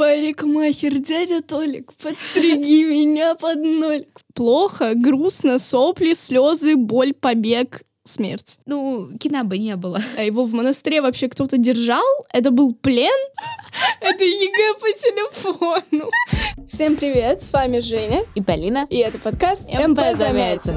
Парикмахер, дядя Толик, подстриги меня под ноль. Плохо, грустно, сопли, слезы, боль, побег, смерть. Ну, кино бы не было. А его в монастыре вообще кто-то держал? Это был плен? Это ЕГЭ по телефону. Всем привет, с вами Женя. И Полина. И это подкаст МП Замятин.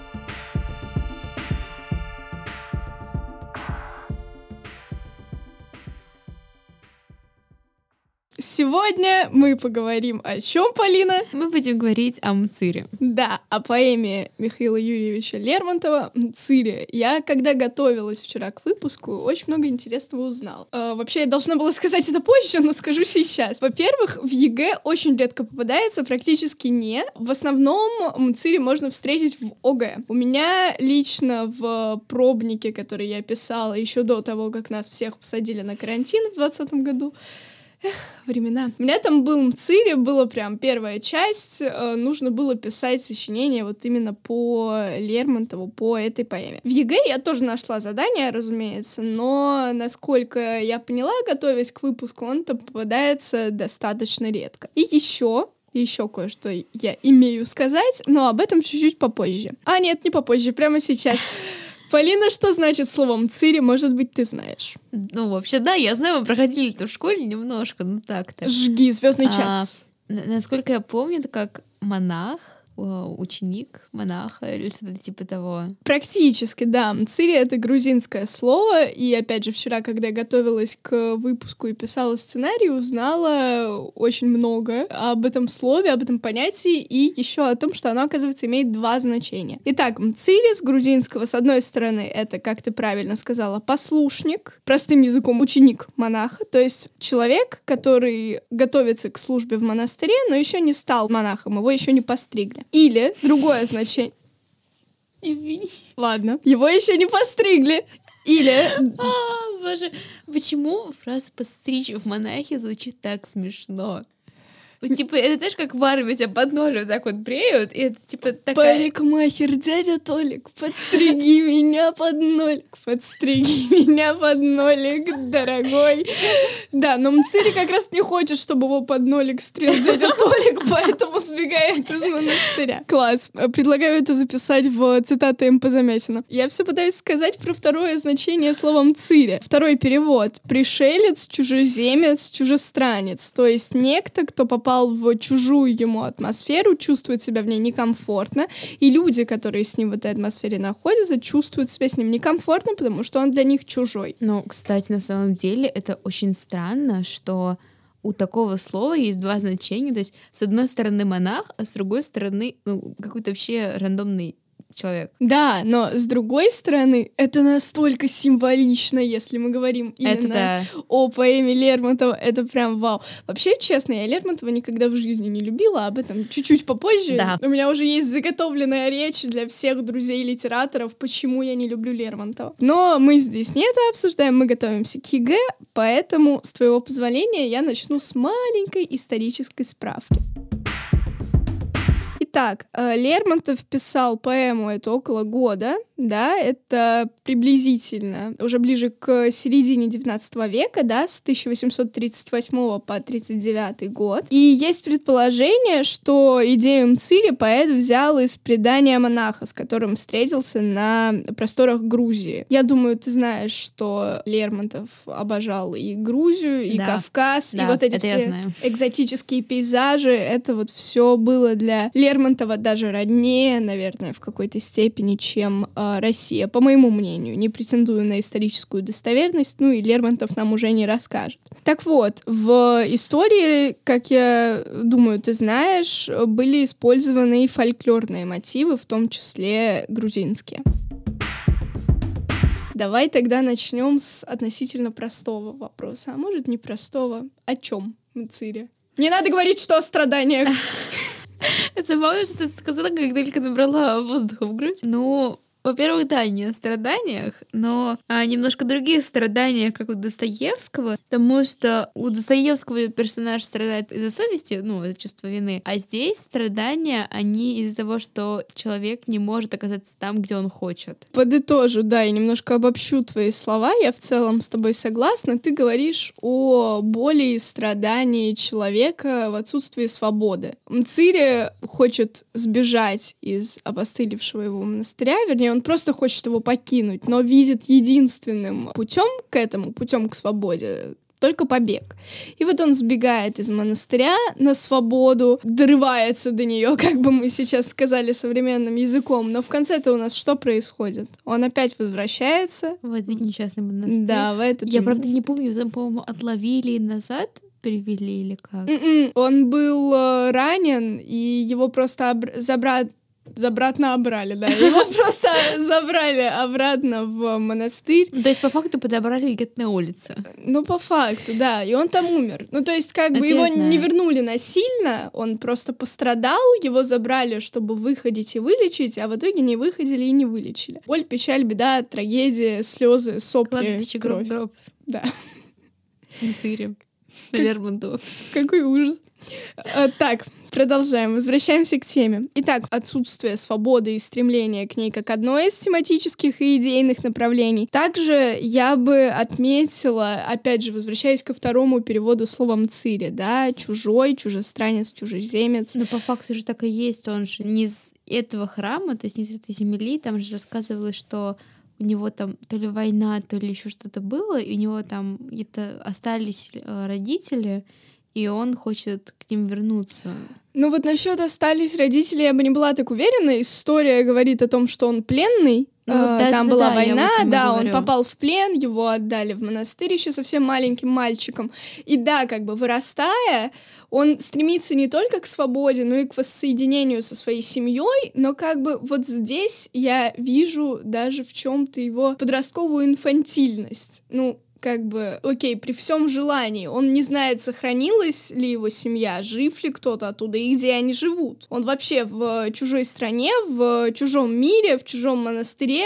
Сегодня мы поговорим о чем, Полина? Мы будем говорить о «Мцыри». Да, о поэме Михаила Юрьевича Лермонтова «Мцыри». Я, когда готовилась вчера к выпуску, очень много интересного узнала. Э, вообще, я должна была сказать это позже, но скажу сейчас. Во-первых, в ЕГЭ очень редко попадается, практически не. В основном «Мцыри» можно встретить в ОГЭ. У меня лично в пробнике, который я писала еще до того, как нас всех посадили на карантин в 2020 году, Времена. У меня там был «Мцыри», была прям первая часть, э, нужно было писать сочинение вот именно по Лермонтову, по этой поэме. В ЕГЭ я тоже нашла задание, разумеется, но, насколько я поняла, готовясь к выпуску, он-то попадается достаточно редко. И еще еще кое-что я имею сказать, но об этом чуть-чуть попозже. А нет, не попозже, прямо сейчас. Полина, что значит слово «мцыри»? Может быть, ты знаешь? Ну, вообще, да, я знаю, мы проходили это в школе немножко, ну так-то. Жги, звездный а, час. Насколько я помню, это как монах ученик монаха или что-то типа того. Практически, да. Мцири — это грузинское слово, и опять же вчера, когда я готовилась к выпуску и писала сценарий, узнала очень много об этом слове, об этом понятии, и еще о том, что оно, оказывается, имеет два значения. Итак, мцири с грузинского, с одной стороны, это, как ты правильно сказала, послушник, простым языком ученик монаха, то есть человек, который готовится к службе в монастыре, но еще не стал монахом, его еще не постригли. Или другое значение. Извини. Ладно. Его еще не постригли. Или... А, боже, почему фраза «постричь в монахе» звучит так смешно? Типа, это знаешь, как в армии тебя под ноль вот так вот бреют, и это, типа, такая... Парикмахер, дядя Толик, подстриги меня под нолик, подстриги меня под нолик, дорогой. Да, но Мцири как раз не хочет, чтобы его под нолик стрел дядя Толик, поэтому сбегает из монастыря. Класс. Предлагаю это записать в цитаты МП Замятина. Я все пытаюсь сказать про второе значение слова Мцири. Второй перевод. Пришелец, чужеземец, чужестранец. То есть некто, кто попал попал в чужую ему атмосферу, чувствует себя в ней некомфортно, и люди, которые с ним в этой атмосфере находятся, чувствуют себя с ним некомфортно, потому что он для них чужой. Но, кстати, на самом деле это очень странно, что у такого слова есть два значения. То есть, с одной стороны монах, а с другой стороны ну, какой-то вообще рандомный человек. Да, но с другой стороны, это настолько символично, если мы говорим именно это да. о поэме Лермонтова. Это прям вау. Вообще, честно, я Лермонтова никогда в жизни не любила, об этом чуть-чуть попозже. Да. У меня уже есть заготовленная речь для всех друзей литераторов, почему я не люблю Лермонтова. Но мы здесь не это обсуждаем, мы готовимся к ЕГЭ, поэтому, с твоего позволения, я начну с маленькой исторической справки. Итак, э, Лермонтов писал поэму это около года, да, это приблизительно уже ближе к середине 19 века, да, с 1838 по 39 год. И есть предположение, что идею «Мцыри» поэт взял из предания монаха, с которым встретился на просторах Грузии. Я думаю, ты знаешь, что Лермонтов обожал и Грузию, и да. Кавказ, да, и вот эти все экзотические пейзажи. Это вот все было для Лермонтова даже роднее, наверное, в какой-то степени, чем э, Россия, по моему мнению. Не претендую на историческую достоверность, ну и Лермонтов нам уже не расскажет. Так вот, в истории, как я думаю, ты знаешь, были использованы и фольклорные мотивы, в том числе грузинские. Давай тогда начнем с относительно простого вопроса. А может, не простого. О чем Мцири? Не надо говорить, что о страданиях. Это забавно, что ты сказала, как только набрала воздуха в грудь. Ну, во-первых, да, не о страданиях, но о немножко других страданиях, как у Достоевского, потому что у Достоевского персонаж страдает из-за совести, ну, из-за чувства вины, а здесь страдания, они из-за того, что человек не может оказаться там, где он хочет. Подытожу, да, и немножко обобщу твои слова, я в целом с тобой согласна. Ты говоришь о боли и страдании человека в отсутствии свободы. Мцири хочет сбежать из опостылевшего его монастыря, вернее, он просто хочет его покинуть, но видит единственным путем к этому, путем к свободе, только побег. И вот он сбегает из монастыря на свободу, дорывается до нее, как бы мы сейчас сказали современным языком. Но в конце-то у нас что происходит? Он опять возвращается. В этот несчастный монастырь. Да, в этот Я, правда, не помню, по-моему, отловили назад перевели или как? Mm-mm. Он был э, ранен, и его просто обр- забрать Забратно обрали, да. Его просто забрали обратно в монастырь. Ну, то есть, по факту, подобрали где-то на улице. Ну, по факту, да. И он там умер. Ну, то есть, как бы его не вернули насильно, он просто пострадал, его забрали, чтобы выходить и вылечить, а в итоге не выходили и не вылечили. Боль, печаль, беда, трагедия, слезы, сопли, кровь. Гроб. Да. Цири. Лермонтов. Какой ужас. А, так, продолжаем. Возвращаемся к теме. Итак, отсутствие свободы и стремления к ней как одно из тематических и идейных направлений. Также я бы отметила, опять же, возвращаясь ко второму переводу словом «цири», да, чужой, чужестранец, чужеземец. Но по факту же так и есть, он же не из этого храма, то есть не из этой земли, там же рассказывалось, что у него там то ли война, то ли еще что-то было, и у него там где-то остались э, родители, и он хочет к ним вернуться. Ну вот насчет остались родители, я бы не была так уверена. История говорит о том, что он пленный. Ну, вот да, Там да, была да, война, да, он попал в плен, его отдали в монастырь еще совсем маленьким мальчиком. И да, как бы вырастая, он стремится не только к свободе, но и к воссоединению со своей семьей, но как бы вот здесь я вижу даже в чем-то его подростковую инфантильность. Ну, как бы, окей, при всем желании, он не знает, сохранилась ли его семья, жив ли кто-то оттуда и где они живут. Он вообще в чужой стране, в чужом мире, в чужом монастыре,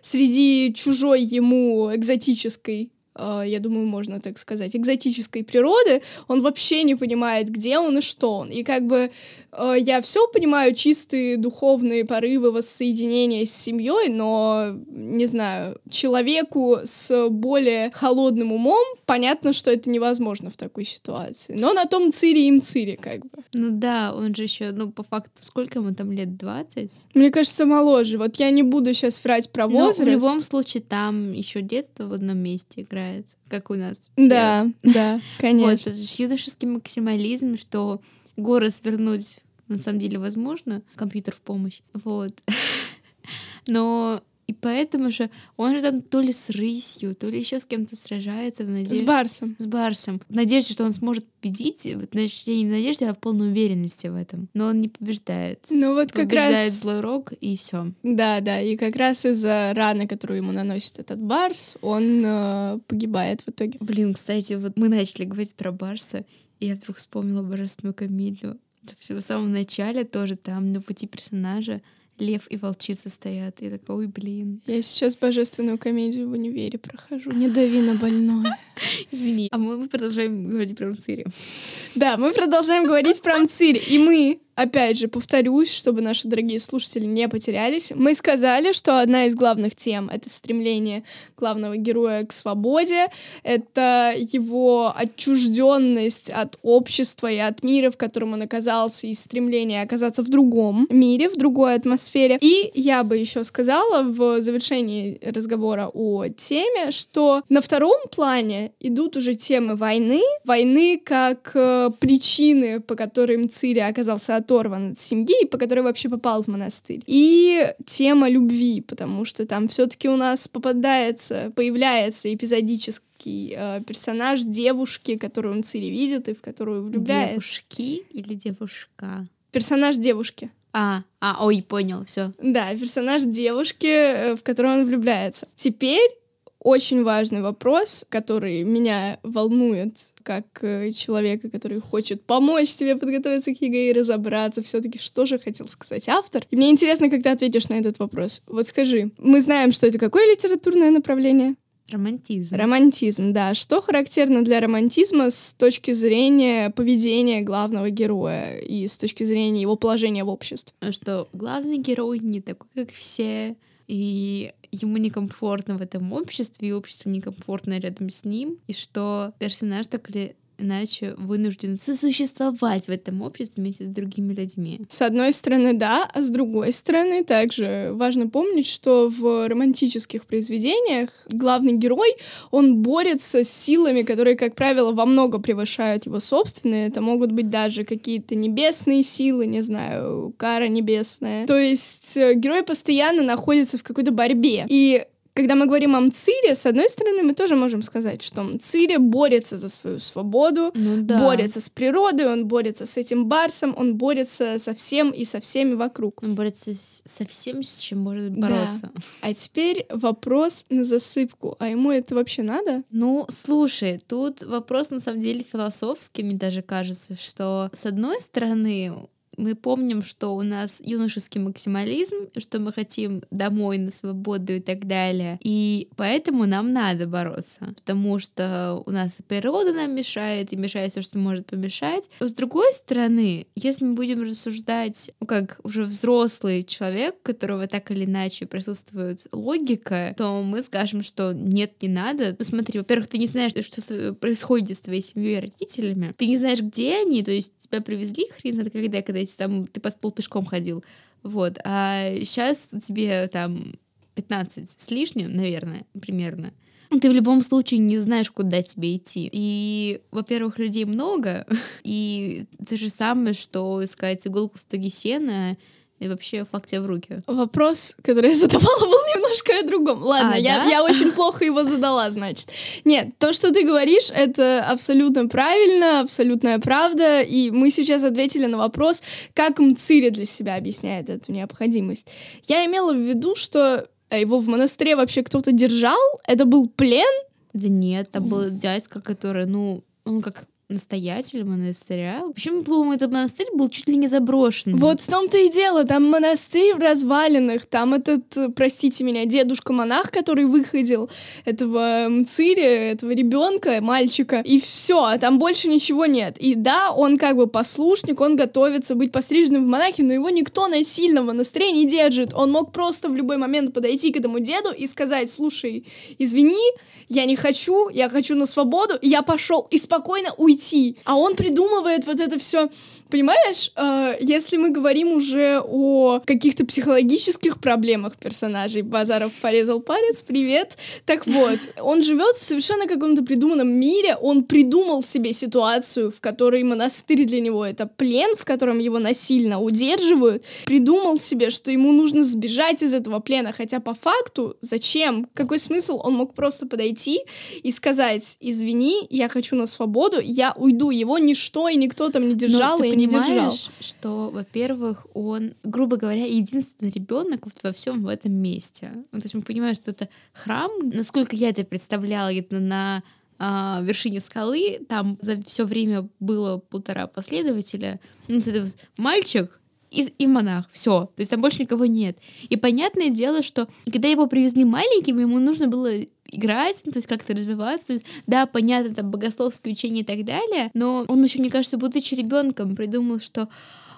среди чужой ему экзотической а, я думаю, можно так сказать, экзотической природы, он вообще не понимает, где он и что он. И как бы Э, я все понимаю, чистые духовные порывы воссоединения с семьей, но, не знаю, человеку с более холодным умом понятно, что это невозможно в такой ситуации. Но на том цире им цире, как бы. Ну да, он же еще, ну, по факту, сколько ему там лет? 20? Мне кажется, моложе. Вот я не буду сейчас врать про возраст. Но в любом случае там еще детство в одном месте играет, как у нас. Да, да, конечно. Вот, это юношеский максимализм, что горы свернуть на самом деле возможно, компьютер в помощь, вот. Но и поэтому же он же там то ли с рысью, то ли еще с кем-то сражается в надежде... С Барсом. С Барсом. В надежде, что он сможет победить. Значит, я не в надежде, а в полной уверенности в этом. Но он не побеждает. Ну вот как побеждает раз... Побеждает злой рок, и все. Да, да. И как раз из-за раны, которую ему наносит этот Барс, он э, погибает в итоге. Блин, кстати, вот мы начали говорить про Барса, и я вдруг вспомнила божественную комедию. В самом начале тоже там на пути персонажа лев и волчица стоят. И такой, ой, блин. Я сейчас божественную комедию в универе прохожу. Не дави на больное. Извини. А мы продолжаем говорить про Мцири. Да, мы продолжаем говорить про Мцири. И мы опять же, повторюсь, чтобы наши дорогие слушатели не потерялись, мы сказали, что одна из главных тем — это стремление главного героя к свободе, это его отчужденность от общества и от мира, в котором он оказался, и стремление оказаться в другом мире, в другой атмосфере. И я бы еще сказала в завершении разговора о теме, что на втором плане идут уже темы войны, войны как э, причины, по которым Цири оказался оторван от семьи, по которой вообще попал в монастырь. И тема любви, потому что там все-таки у нас попадается, появляется эпизодический э, персонаж девушки, которую он Цири видит и в которую влюбляется. Девушки или девушка? Персонаж девушки. А, а, ой, понял, все. Да, персонаж девушки, э, в которую он влюбляется. Теперь очень важный вопрос, который меня волнует как э, человека, который хочет помочь тебе подготовиться к ЕГЭ и разобраться все-таки, что же хотел сказать автор. И мне интересно, ты ответишь на этот вопрос. Вот скажи, мы знаем, что это какое литературное направление? Романтизм. Романтизм, да. Что характерно для романтизма с точки зрения поведения главного героя и с точки зрения его положения в обществе? Что главный герой не такой, как все, и ему некомфортно в этом обществе, и обществу некомфортно рядом с ним, и что персонаж так или иначе вынужден сосуществовать в этом обществе вместе с другими людьми. С одной стороны, да, а с другой стороны, также важно помнить, что в романтических произведениях главный герой, он борется с силами, которые, как правило, во много превышают его собственные. Это могут быть даже какие-то небесные силы, не знаю, кара небесная. То есть э, герой постоянно находится в какой-то борьбе. И когда мы говорим о Мцире, с одной стороны, мы тоже можем сказать, что Мцире борется за свою свободу, ну, да. борется с природой, он борется с этим барсом, он борется со всем и со всеми вокруг. Он борется со всем, с чем может бороться. Да. А теперь вопрос на засыпку. А ему это вообще надо? Ну, слушай, тут вопрос на самом деле философский, мне даже кажется, что с одной стороны мы помним, что у нас юношеский максимализм, что мы хотим домой на свободу и так далее. И поэтому нам надо бороться, потому что у нас природа нам мешает, и мешает все, что может помешать. С другой стороны, если мы будем рассуждать, ну, как уже взрослый человек, у которого так или иначе присутствует логика, то мы скажем, что нет, не надо. Ну смотри, во-первых, ты не знаешь, что происходит с твоей семьей и родителями. Ты не знаешь, где они, то есть тебя привезли хрен знает когда, когда эти там ты по стол пешком ходил. Вот. А сейчас тебе там 15 с лишним, наверное, примерно. Ты в любом случае не знаешь, куда тебе идти. И, во-первых, людей много, и то же самое, что искать иголку в стоге сена и вообще флаг тебе в руки. Вопрос, который я задавала, был немножко о другом. Ладно, а, я, да? я очень плохо его задала, значит. Нет, то, что ты говоришь, это абсолютно правильно, абсолютная правда, и мы сейчас ответили на вопрос, как Мцири для себя объясняет эту необходимость. Я имела в виду, что его в монастыре вообще кто-то держал, это был плен, да нет, это был дядька, который, ну, он как настоятель монастыря. Почему, по-моему, этот монастырь был чуть ли не заброшен. Вот в том-то и дело. Там монастырь в развалинах. Там этот, э, простите меня, дедушка-монах, который выходил этого мциря, этого ребенка, мальчика. И все, а там больше ничего нет. И да, он как бы послушник, он готовится быть постриженным в монахи, но его никто насильно в монастыре не держит. Он мог просто в любой момент подойти к этому деду и сказать, слушай, извини, я не хочу, я хочу на свободу, и я пошел, и спокойно уйти. А он придумывает вот это все Понимаешь, э, если мы говорим уже о каких-то психологических проблемах персонажей, Базаров порезал палец, привет. Так вот, он живет в совершенно каком-то придуманном мире, он придумал себе ситуацию, в которой монастырь для него это плен, в котором его насильно удерживают, придумал себе, что ему нужно сбежать из этого плена, хотя по факту зачем? Какой смысл? Он мог просто подойти и сказать, извини, я хочу на свободу, я уйду, его ничто и никто там не держал, и не держал. что, во-первых, он, грубо говоря, единственный ребенок вот во всем в этом месте. Ну, то есть мы понимаем, что это храм. Насколько я это представляла, это на а, вершине скалы, там за все время было полтора последователя. Ну, это мальчик, и, и монах. Все. То есть там больше никого нет. И понятное дело, что когда его привезли маленьким, ему нужно было играть, то есть как-то развиваться. То есть, да, понятно, там богословское учение и так далее, но он еще, мне кажется, будучи ребенком, придумал, что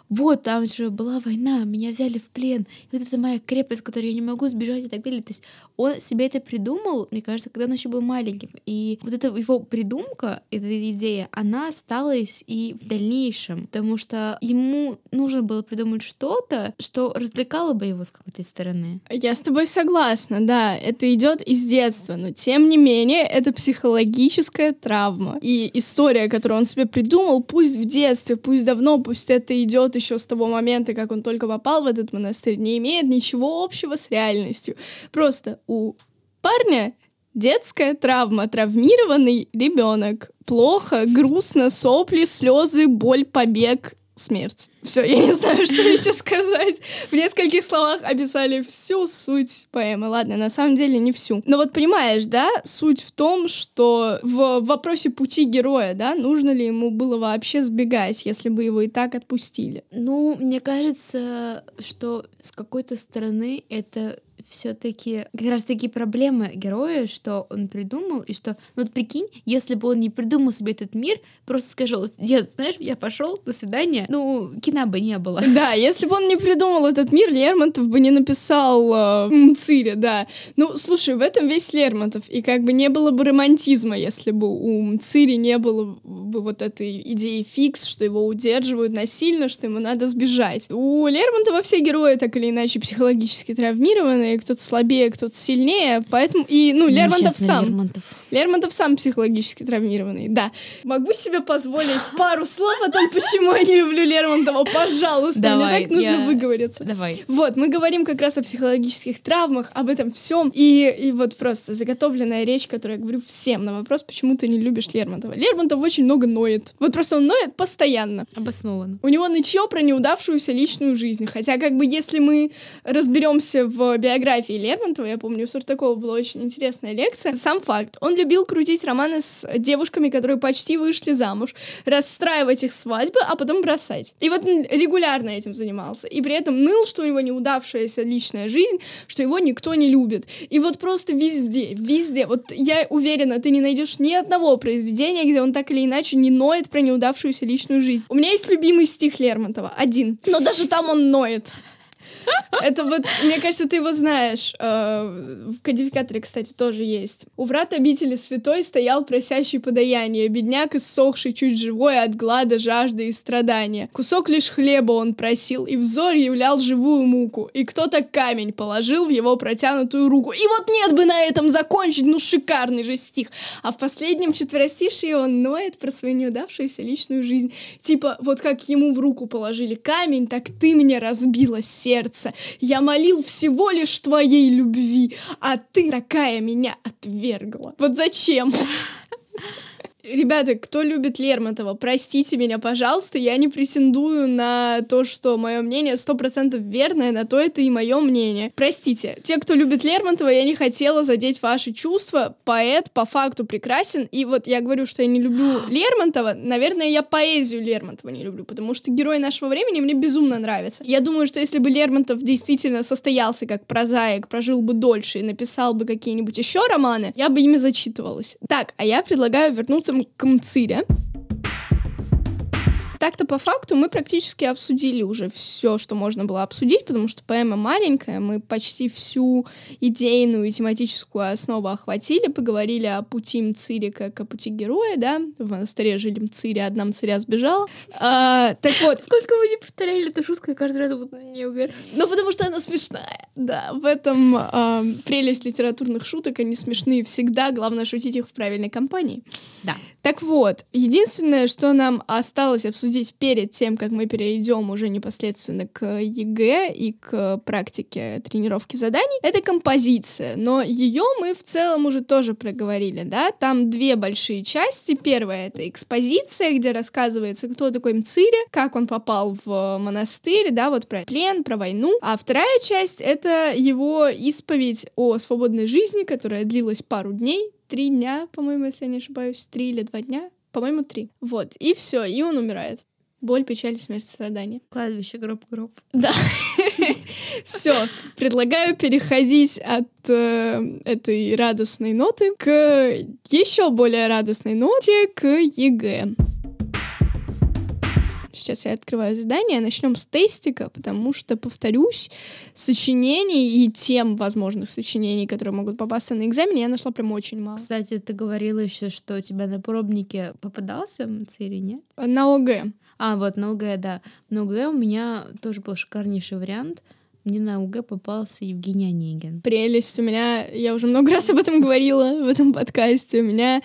вот там же была война, меня взяли в плен, и вот это моя крепость, которой я не могу сбежать и так далее. То есть он себе это придумал, мне кажется, когда он еще был маленьким. И вот эта его придумка, эта идея, она осталась и в дальнейшем, потому что ему нужно было придумать что-то, что развлекало бы его с какой-то стороны. Я с тобой согласна, да, это идет из детства, но тем не менее это психологическая травма. И история, которую он себе придумал, пусть в детстве, пусть давно, пусть это идет еще с того момента, как он только попал в этот монастырь, не имеет ничего общего с реальностью. Просто у парня детская травма, травмированный ребенок. Плохо, грустно, сопли, слезы, боль, побег смерть. Все, я не знаю, что еще сказать. В нескольких словах описали всю суть поэмы. Ладно, на самом деле не всю. Но вот понимаешь, да, суть в том, что в вопросе пути героя, да, нужно ли ему было вообще сбегать, если бы его и так отпустили? Ну, мне кажется, что с какой-то стороны это все-таки как раз таки проблема героя, что он придумал, и что, ну вот прикинь, если бы он не придумал себе этот мир, просто скажу, дед, знаешь, я пошел, до свидания, ну, кино бы не было. Да, если бы он не придумал этот мир, Лермонтов бы не написал э, Мцири, да. Ну, слушай, в этом весь Лермонтов, и как бы не было бы романтизма, если бы у Мцири не было бы вот этой идеи фикс, что его удерживают насильно, что ему надо сбежать. У Лермонтова все герои так или иначе психологически травмированы, кто-то слабее, кто-то сильнее, поэтому и ну Лермонтов сам. Лермонтов. Лермонтов сам психологически травмированный, да. Могу себе позволить пару слов о том, почему я не люблю Лермонтова, пожалуйста, Давай, мне так нужно я... выговориться. Давай. Вот, мы говорим как раз о психологических травмах, об этом всем, и, и вот просто заготовленная речь, которую я говорю всем на вопрос, почему ты не любишь Лермонтова. Лермонтов очень много ноет. Вот просто он ноет постоянно. Обоснованно. У него ничего про неудавшуюся личную жизнь. Хотя, как бы, если мы разберемся в биографии Лермонтова, я помню, у Сартакова была очень интересная лекция. Сам факт. Он любил крутить романы с девушками, которые почти вышли замуж, расстраивать их свадьбы, а потом бросать. И вот регулярно этим занимался. И при этом ныл, что у него неудавшаяся личная жизнь, что его никто не любит. И вот просто везде, везде. Вот я уверена, ты не найдешь ни одного произведения, где он так или иначе не ноет про неудавшуюся личную жизнь. У меня есть любимый стих Лермонтова, один. Но даже там он ноет. Это вот, мне кажется, ты его знаешь. Э, в кодификаторе, кстати, тоже есть. У врат обители святой стоял просящий подаяние, бедняк иссохший, чуть живой от глада, жажды и страдания. Кусок лишь хлеба он просил, и взор являл живую муку. И кто-то камень положил в его протянутую руку. И вот нет бы на этом закончить, ну шикарный же стих. А в последнем четверостишии он ноет про свою неудавшуюся личную жизнь. Типа, вот как ему в руку положили камень, так ты мне разбила сердце сердце. Я молил всего лишь твоей любви, а ты такая меня отвергла. Вот зачем? Ребята, кто любит Лермонтова, простите меня, пожалуйста, я не претендую на то, что мое мнение сто процентов верное, на то это и мое мнение. Простите, те, кто любит Лермонтова, я не хотела задеть ваши чувства. Поэт по факту прекрасен, и вот я говорю, что я не люблю Лермонтова, наверное, я поэзию Лермонтова не люблю, потому что герой нашего времени мне безумно нравится. Я думаю, что если бы Лермонтов действительно состоялся как прозаик, прожил бы дольше и написал бы какие-нибудь еще романы, я бы ими зачитывалась. Так, а я предлагаю вернуться к Мцире. Так-то по факту мы практически обсудили уже все, что можно было обсудить, потому что поэма маленькая, мы почти всю идейную и тематическую основу охватили, поговорили о пути Мцири как о пути героя, да, в монастыре жили Мцири, одна Мциря сбежала. А, так вот. Сколько бы не повторяли эту шутку, я каждый раз буду не угорать. Ну, потому что она смешная, да. В этом а, прелесть литературных шуток, они смешные всегда, главное шутить их в правильной компании. Да. Так вот, единственное, что нам осталось обсудить перед тем, как мы перейдем уже непосредственно к ЕГЭ и к практике тренировки заданий, это композиция. Но ее мы в целом уже тоже проговорили, да? Там две большие части. Первая — это экспозиция, где рассказывается, кто такой Мцыри, как он попал в монастырь, да, вот про плен, про войну. А вторая часть — это его исповедь о свободной жизни, которая длилась пару дней, три дня, по-моему, если я не ошибаюсь, три или два дня, по-моему, три. Вот, и все, и он умирает. Боль, печаль, смерть, страдания. Кладбище, гроб, гроб. Да. Все, предлагаю переходить от э, этой радостной ноты к еще более радостной ноте, к ЕГЭ. Сейчас я открываю задание. Начнем с тестика, потому что, повторюсь, сочинений и тем возможных сочинений, которые могут попасться на экзамене, я нашла прям очень мало. Кстати, ты говорила еще, что у тебя на пробнике попадался МЦИРИ, нет? На ОГЭ. А, вот на ОГЭ, да. На ОГЭ у меня тоже был шикарнейший вариант. Мне на УГ попался Евгений Онегин. Прелесть. У меня, я уже много раз об этом говорила в этом подкасте, у меня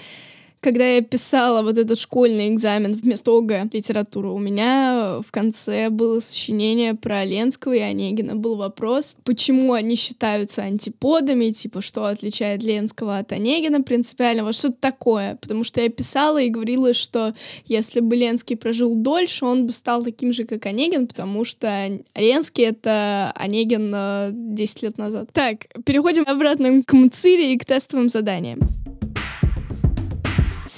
когда я писала вот этот школьный экзамен вместо ОГЭ литературу, у меня в конце было сочинение про Ленского и Онегина. Был вопрос, почему они считаются антиподами, типа, что отличает Ленского от Онегина принципиально, вот что-то такое. Потому что я писала и говорила, что если бы Ленский прожил дольше, он бы стал таким же, как Онегин, потому что Ленский — это Онегин 10 лет назад. Так, переходим обратно к МЦИРе и к тестовым заданиям.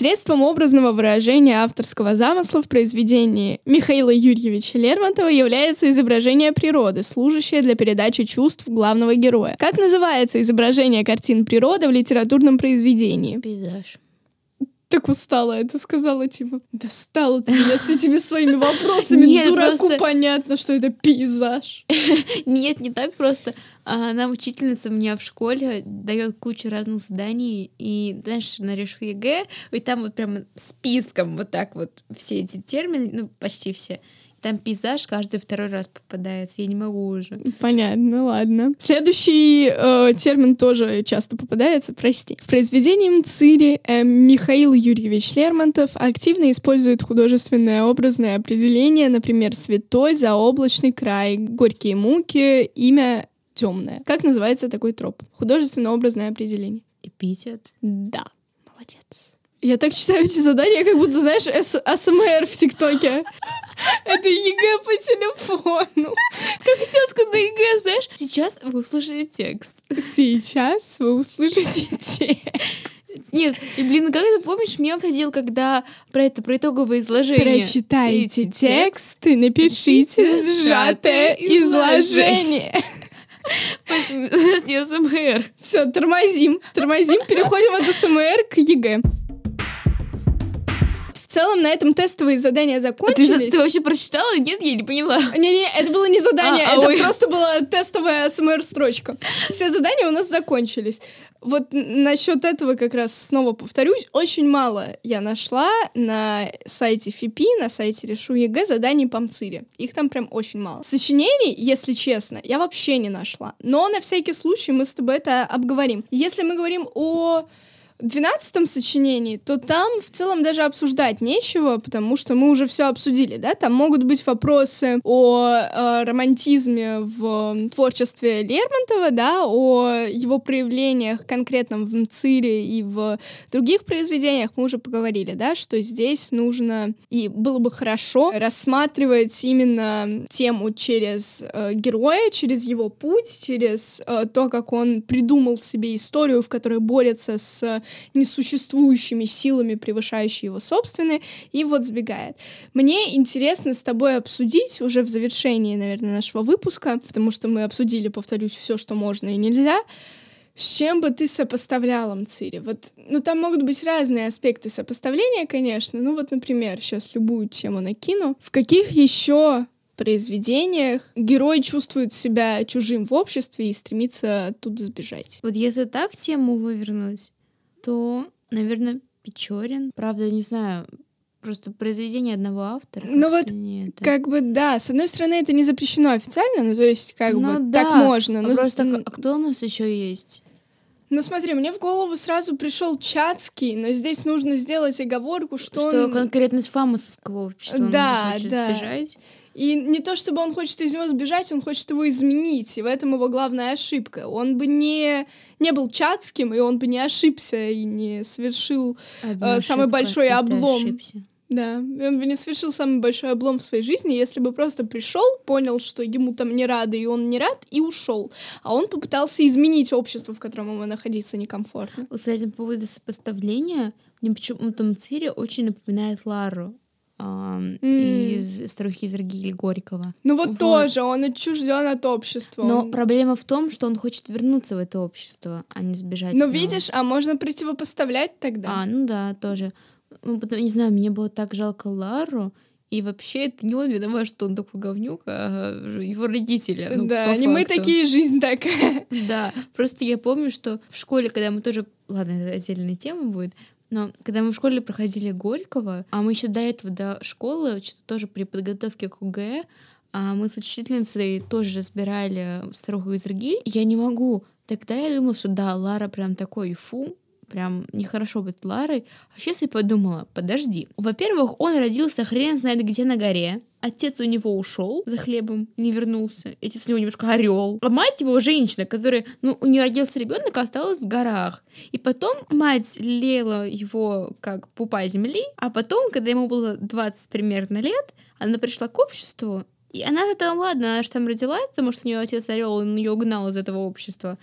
Средством образного выражения авторского замысла в произведении Михаила Юрьевича Лермонтова является изображение природы, служащее для передачи чувств главного героя. Как называется изображение картин природы в литературном произведении? Пейзаж так устала это сказала, типа, достала ты меня с этими своими вопросами. Нет, Дураку просто... понятно, что это пейзаж. Нет, не так просто. А, нам учительница мне в школе дает кучу разных заданий, и, знаешь, на Решу ЕГЭ, и там вот прям списком вот так вот все эти термины, ну, почти все. Там пейзаж каждый второй раз попадается. Я не могу уже. Понятно, ну ладно. Следующий э, термин тоже часто попадается, прости. В произведении Мцири э, Михаил Юрьевич Лермонтов активно использует художественное образное определение, например, «святой», «заоблачный край», «горькие муки», «имя темное». Как называется такой троп? Художественно-образное определение. Эпитет? Да. Молодец. Я так читаю эти задания, как будто, знаешь, АСМР в ТикТоке. Это ЕГЭ по телефону. Как сетка на ЕГЭ, знаешь? Сейчас вы услышите текст. Сейчас вы услышите текст. Нет, и, блин, как ты помнишь, мем ходил, когда про это, про итоговое изложение. Прочитайте текст и напишите сжатое изложение. У нас не АСМР. Все, тормозим, тормозим, переходим от АСМР к ЕГЭ целом на этом тестовые задания закончились. А ты, ты вообще прочитала? Нет, я не поняла. Не-не, это было не задание, а, это ой. просто была тестовая АСМР-строчка. Все задания у нас закончились. Вот насчет этого как раз снова повторюсь, очень мало я нашла на сайте ФИПИ, на сайте Решу ЕГЭ заданий по Мцири. Их там прям очень мало. Сочинений, если честно, я вообще не нашла. Но на всякий случай мы с тобой это обговорим. Если мы говорим о двенадцатом сочинении, то там в целом даже обсуждать нечего, потому что мы уже все обсудили, да, там могут быть вопросы о, о романтизме в творчестве Лермонтова, да, о его проявлениях конкретном в Мцире и в других произведениях. Мы уже поговорили, да, что здесь нужно и было бы хорошо рассматривать именно тему через э, героя, через его путь, через э, то, как он придумал себе историю, в которой борется с несуществующими силами, превышающие его собственные, и вот сбегает. Мне интересно с тобой обсудить уже в завершении, наверное, нашего выпуска, потому что мы обсудили, повторюсь, все, что можно и нельзя, с чем бы ты сопоставляла Мцири? Вот, ну, там могут быть разные аспекты сопоставления, конечно. Ну, вот, например, сейчас любую тему накину. В каких еще произведениях герой чувствует себя чужим в обществе и стремится оттуда сбежать? Вот если так тему вывернуть, то, наверное, Печорин. Правда, не знаю, просто произведение одного автора. Ну вот, нет, как бы да, с одной стороны это не запрещено официально, ну то есть как ну, бы да. так можно. А но просто с... а кто у нас еще есть? Ну смотри, мне в голову сразу пришел Чацкий, но здесь нужно сделать оговорку, что, что он... конкретно из фамусовского общества да, он хочет да. сбежать. И не то, чтобы он хочет из него сбежать, он хочет его изменить. И в этом его главная ошибка. Он бы не, не был чатским, и он бы не ошибся и не совершил э, самый большой облом. Ошибся. Да, он бы не совершил самый большой облом в своей жизни, если бы просто пришел, понял, что ему там не рады, и он не рад, и ушел. А он попытался изменить общество, в котором ему находиться некомфортно. Кстати, по поводу сопоставления, мне почему-то Цири очень напоминает Лару mm. из старухи из Рагили Горького. Ну вот, вот тоже, он отчужден от общества. Но он... проблема в том, что он хочет вернуться в это общество, а не сбежать. Ну видишь, а можно противопоставлять тогда. А, ну да, тоже. Ну, потом, не знаю, мне было так жалко Лару, и вообще это не он виноват, что он такой говнюк, а его родители. Ну, да, не мы такие, жизнь такая. Да, просто я помню, что в школе, когда мы тоже... Ладно, это отдельная тема будет. Но когда мы в школе проходили Горького, а мы еще до этого, до школы, что-то тоже при подготовке к УГЭ, а мы с учительницей тоже разбирали старуху из Ирги. Я не могу. Тогда я думала, что да, Лара прям такой фу, прям нехорошо быть Ларой. А сейчас я подумала, подожди. Во-первых, он родился хрен знает где на горе. Отец у него ушел за хлебом, не вернулся. Отец у него немножко орел. А мать его женщина, которая, ну, у нее родился ребенок, а осталась в горах. И потом мать лела его как пупа земли, а потом, когда ему было 20 примерно лет, она пришла к обществу, и она там, ладно, она же там родилась, потому что у нее отец орел, он ее угнал из этого общества.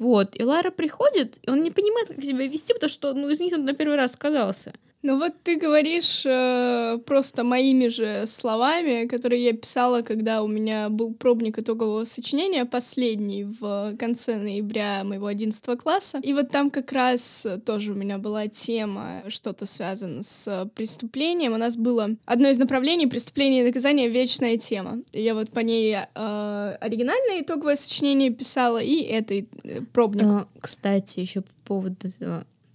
Вот. И Лара приходит, и он не понимает, как себя вести, потому что, ну, из них он на первый раз сказался. Ну вот ты говоришь э, просто моими же словами, которые я писала, когда у меня был пробник итогового сочинения, последний в конце ноября моего 11 класса. И вот там как раз тоже у меня была тема, что-то связано с преступлением. У нас было одно из направлений преступление и наказание — вечная тема. И я вот по ней э, оригинальное итоговое сочинение писала, и это э, пробник. А, кстати, еще по поводу.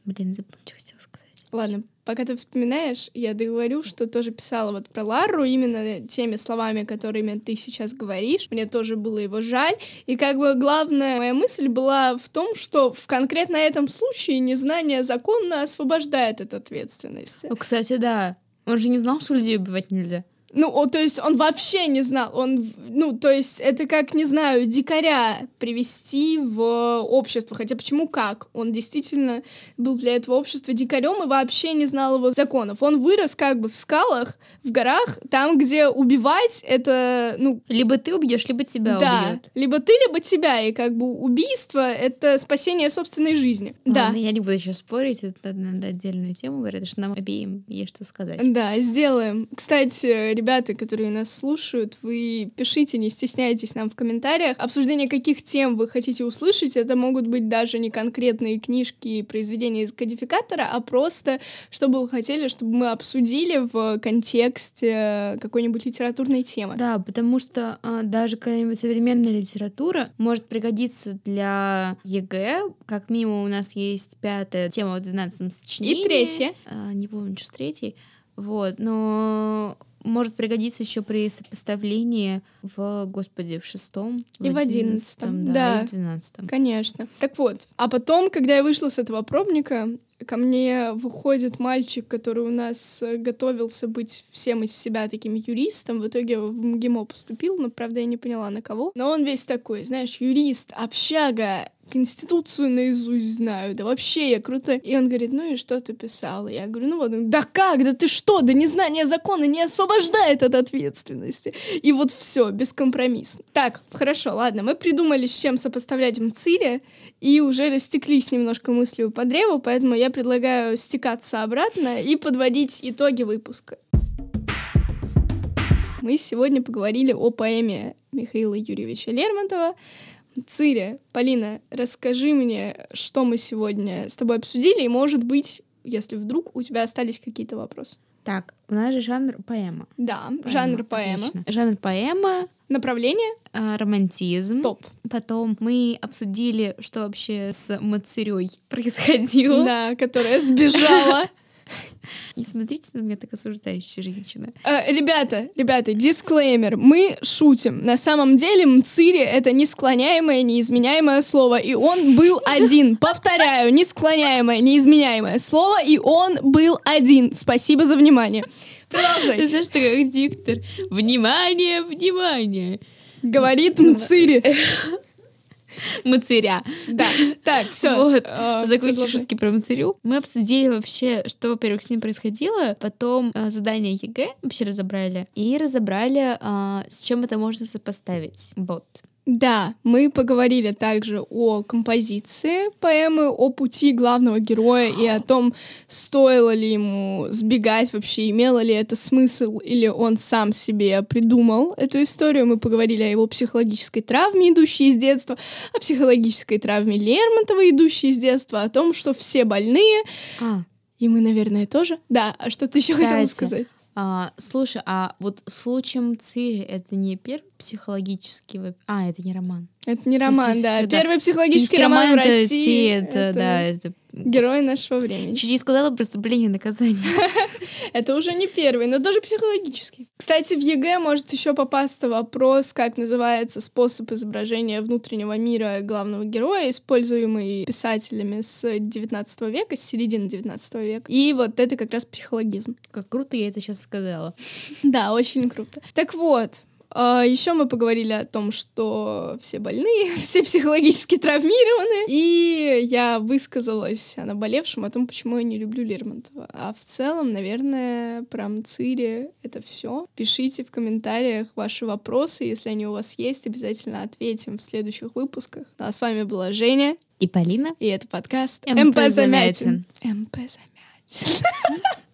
Блин, забыла, что хотела сказать. Ладно, Пока ты вспоминаешь, я договорю, что тоже писала вот про Лару именно теми словами, которыми ты сейчас говоришь. Мне тоже было его жаль. И как бы главная моя мысль была в том, что в конкретно этом случае незнание закона освобождает от ответственности. Ну, кстати, да. Он же не знал, что людей убивать нельзя. Ну, о, то есть он вообще не знал. Он, ну, то есть это как, не знаю, дикаря привести в общество. Хотя почему как? Он действительно был для этого общества дикарем и вообще не знал его законов. Он вырос как бы в скалах, в горах, там, где убивать это, ну... Либо ты убьешь, либо тебя да, убьют. либо ты, либо тебя. И как бы убийство — это спасение собственной жизни. Ладно, да. я не буду сейчас спорить, это надо отдельную тему потому что нам обеим есть что сказать. Да, сделаем. Кстати, ребята, которые нас слушают, вы пишите, не стесняйтесь нам в комментариях. Обсуждение каких тем вы хотите услышать, это могут быть даже не конкретные книжки и произведения из кодификатора, а просто, чтобы вы хотели, чтобы мы обсудили в контексте какой-нибудь литературной темы. Да, потому что а, даже какая-нибудь современная литература может пригодиться для ЕГЭ. Как минимум у нас есть пятая тема в 12 сочинении. И третья. А, не помню, что с третьей. Вот, но может пригодиться еще при сопоставлении в, господи, в шестом, и в одиннадцатом, да, да, и в двенадцатом. Конечно. Так вот, а потом, когда я вышла с этого пробника, ко мне выходит мальчик, который у нас готовился быть всем из себя таким юристом. В итоге в МГИМО поступил, но, правда, я не поняла, на кого. Но он весь такой, знаешь, юрист, общага, Конституцию наизусть знаю, да вообще я крутой. И он говорит, ну и что ты писал? Я говорю, ну вот, да как, да ты что, да незнание закона не освобождает от ответственности. И вот все, бескомпромиссно. Так, хорошо, ладно, мы придумали, с чем сопоставлять Мцири, и уже растеклись немножко мыслью по древу, поэтому я предлагаю стекаться обратно и подводить итоги выпуска. Мы сегодня поговорили о поэме Михаила Юрьевича Лермонтова Цири, Полина, расскажи мне, что мы сегодня с тобой обсудили, и, может быть, если вдруг у тебя остались какие-то вопросы. Так, у нас же жанр поэма. Да, поэма, жанр поэма. Отлично. Жанр поэма. Направление? А, романтизм. Топ. Потом мы обсудили, что вообще с Мацарей происходило. Да, которая сбежала. Не смотрите на меня так осуждающая женщина. Э, ребята, ребята, дисклеймер. Мы шутим. На самом деле Мцири — это несклоняемое, неизменяемое слово. И он был один. Повторяю, несклоняемое, неизменяемое слово. И он был один. Спасибо за внимание. Продолжай. Ты знаешь, что как диктор. Внимание, внимание. Говорит Мцири. Мациря. Да. Так, все. Вот. А, Закончили шутки про Мацирю. Мы обсудили вообще, что, во-первых, с ним происходило, потом а, задание ЕГЭ вообще разобрали, и разобрали, а, с чем это можно сопоставить. Вот. Да, мы поговорили также о композиции поэмы, о пути главного героя и о том, стоило ли ему сбегать вообще, имело ли это смысл, или он сам себе придумал эту историю. Мы поговорили о его психологической травме, идущей из детства, о психологической травме Лермонтова, идущей из детства, о том, что все больные. А. И мы, наверное, тоже. Да, а что ты еще хотела сказать? А, слушай, а вот случаем Цири это не первый психологический... А, это не роман. Это не роман, да. Первый психологический роман в это России. это, да, это... Герой нашего времени. Чуть не сказала преступление наказание. Это уже не первый, но тоже психологический. Кстати, в ЕГЭ может еще попасться вопрос, как называется способ изображения внутреннего мира главного героя, используемый писателями с 19 века, с середины 19 века. И вот это как раз психологизм. Как круто я это сейчас сказала. Да, очень круто. Так вот, еще мы поговорили о том, что все больные, все психологически травмированы. И я высказалась о наболевшем, о том, почему я не люблю Лермонтова. А в целом, наверное, про Мцири это все. Пишите в комментариях ваши вопросы, если они у вас есть, обязательно ответим в следующих выпусках. А с вами была Женя, И Полина? и это подкаст МП МП. Замятин. МП Замятин.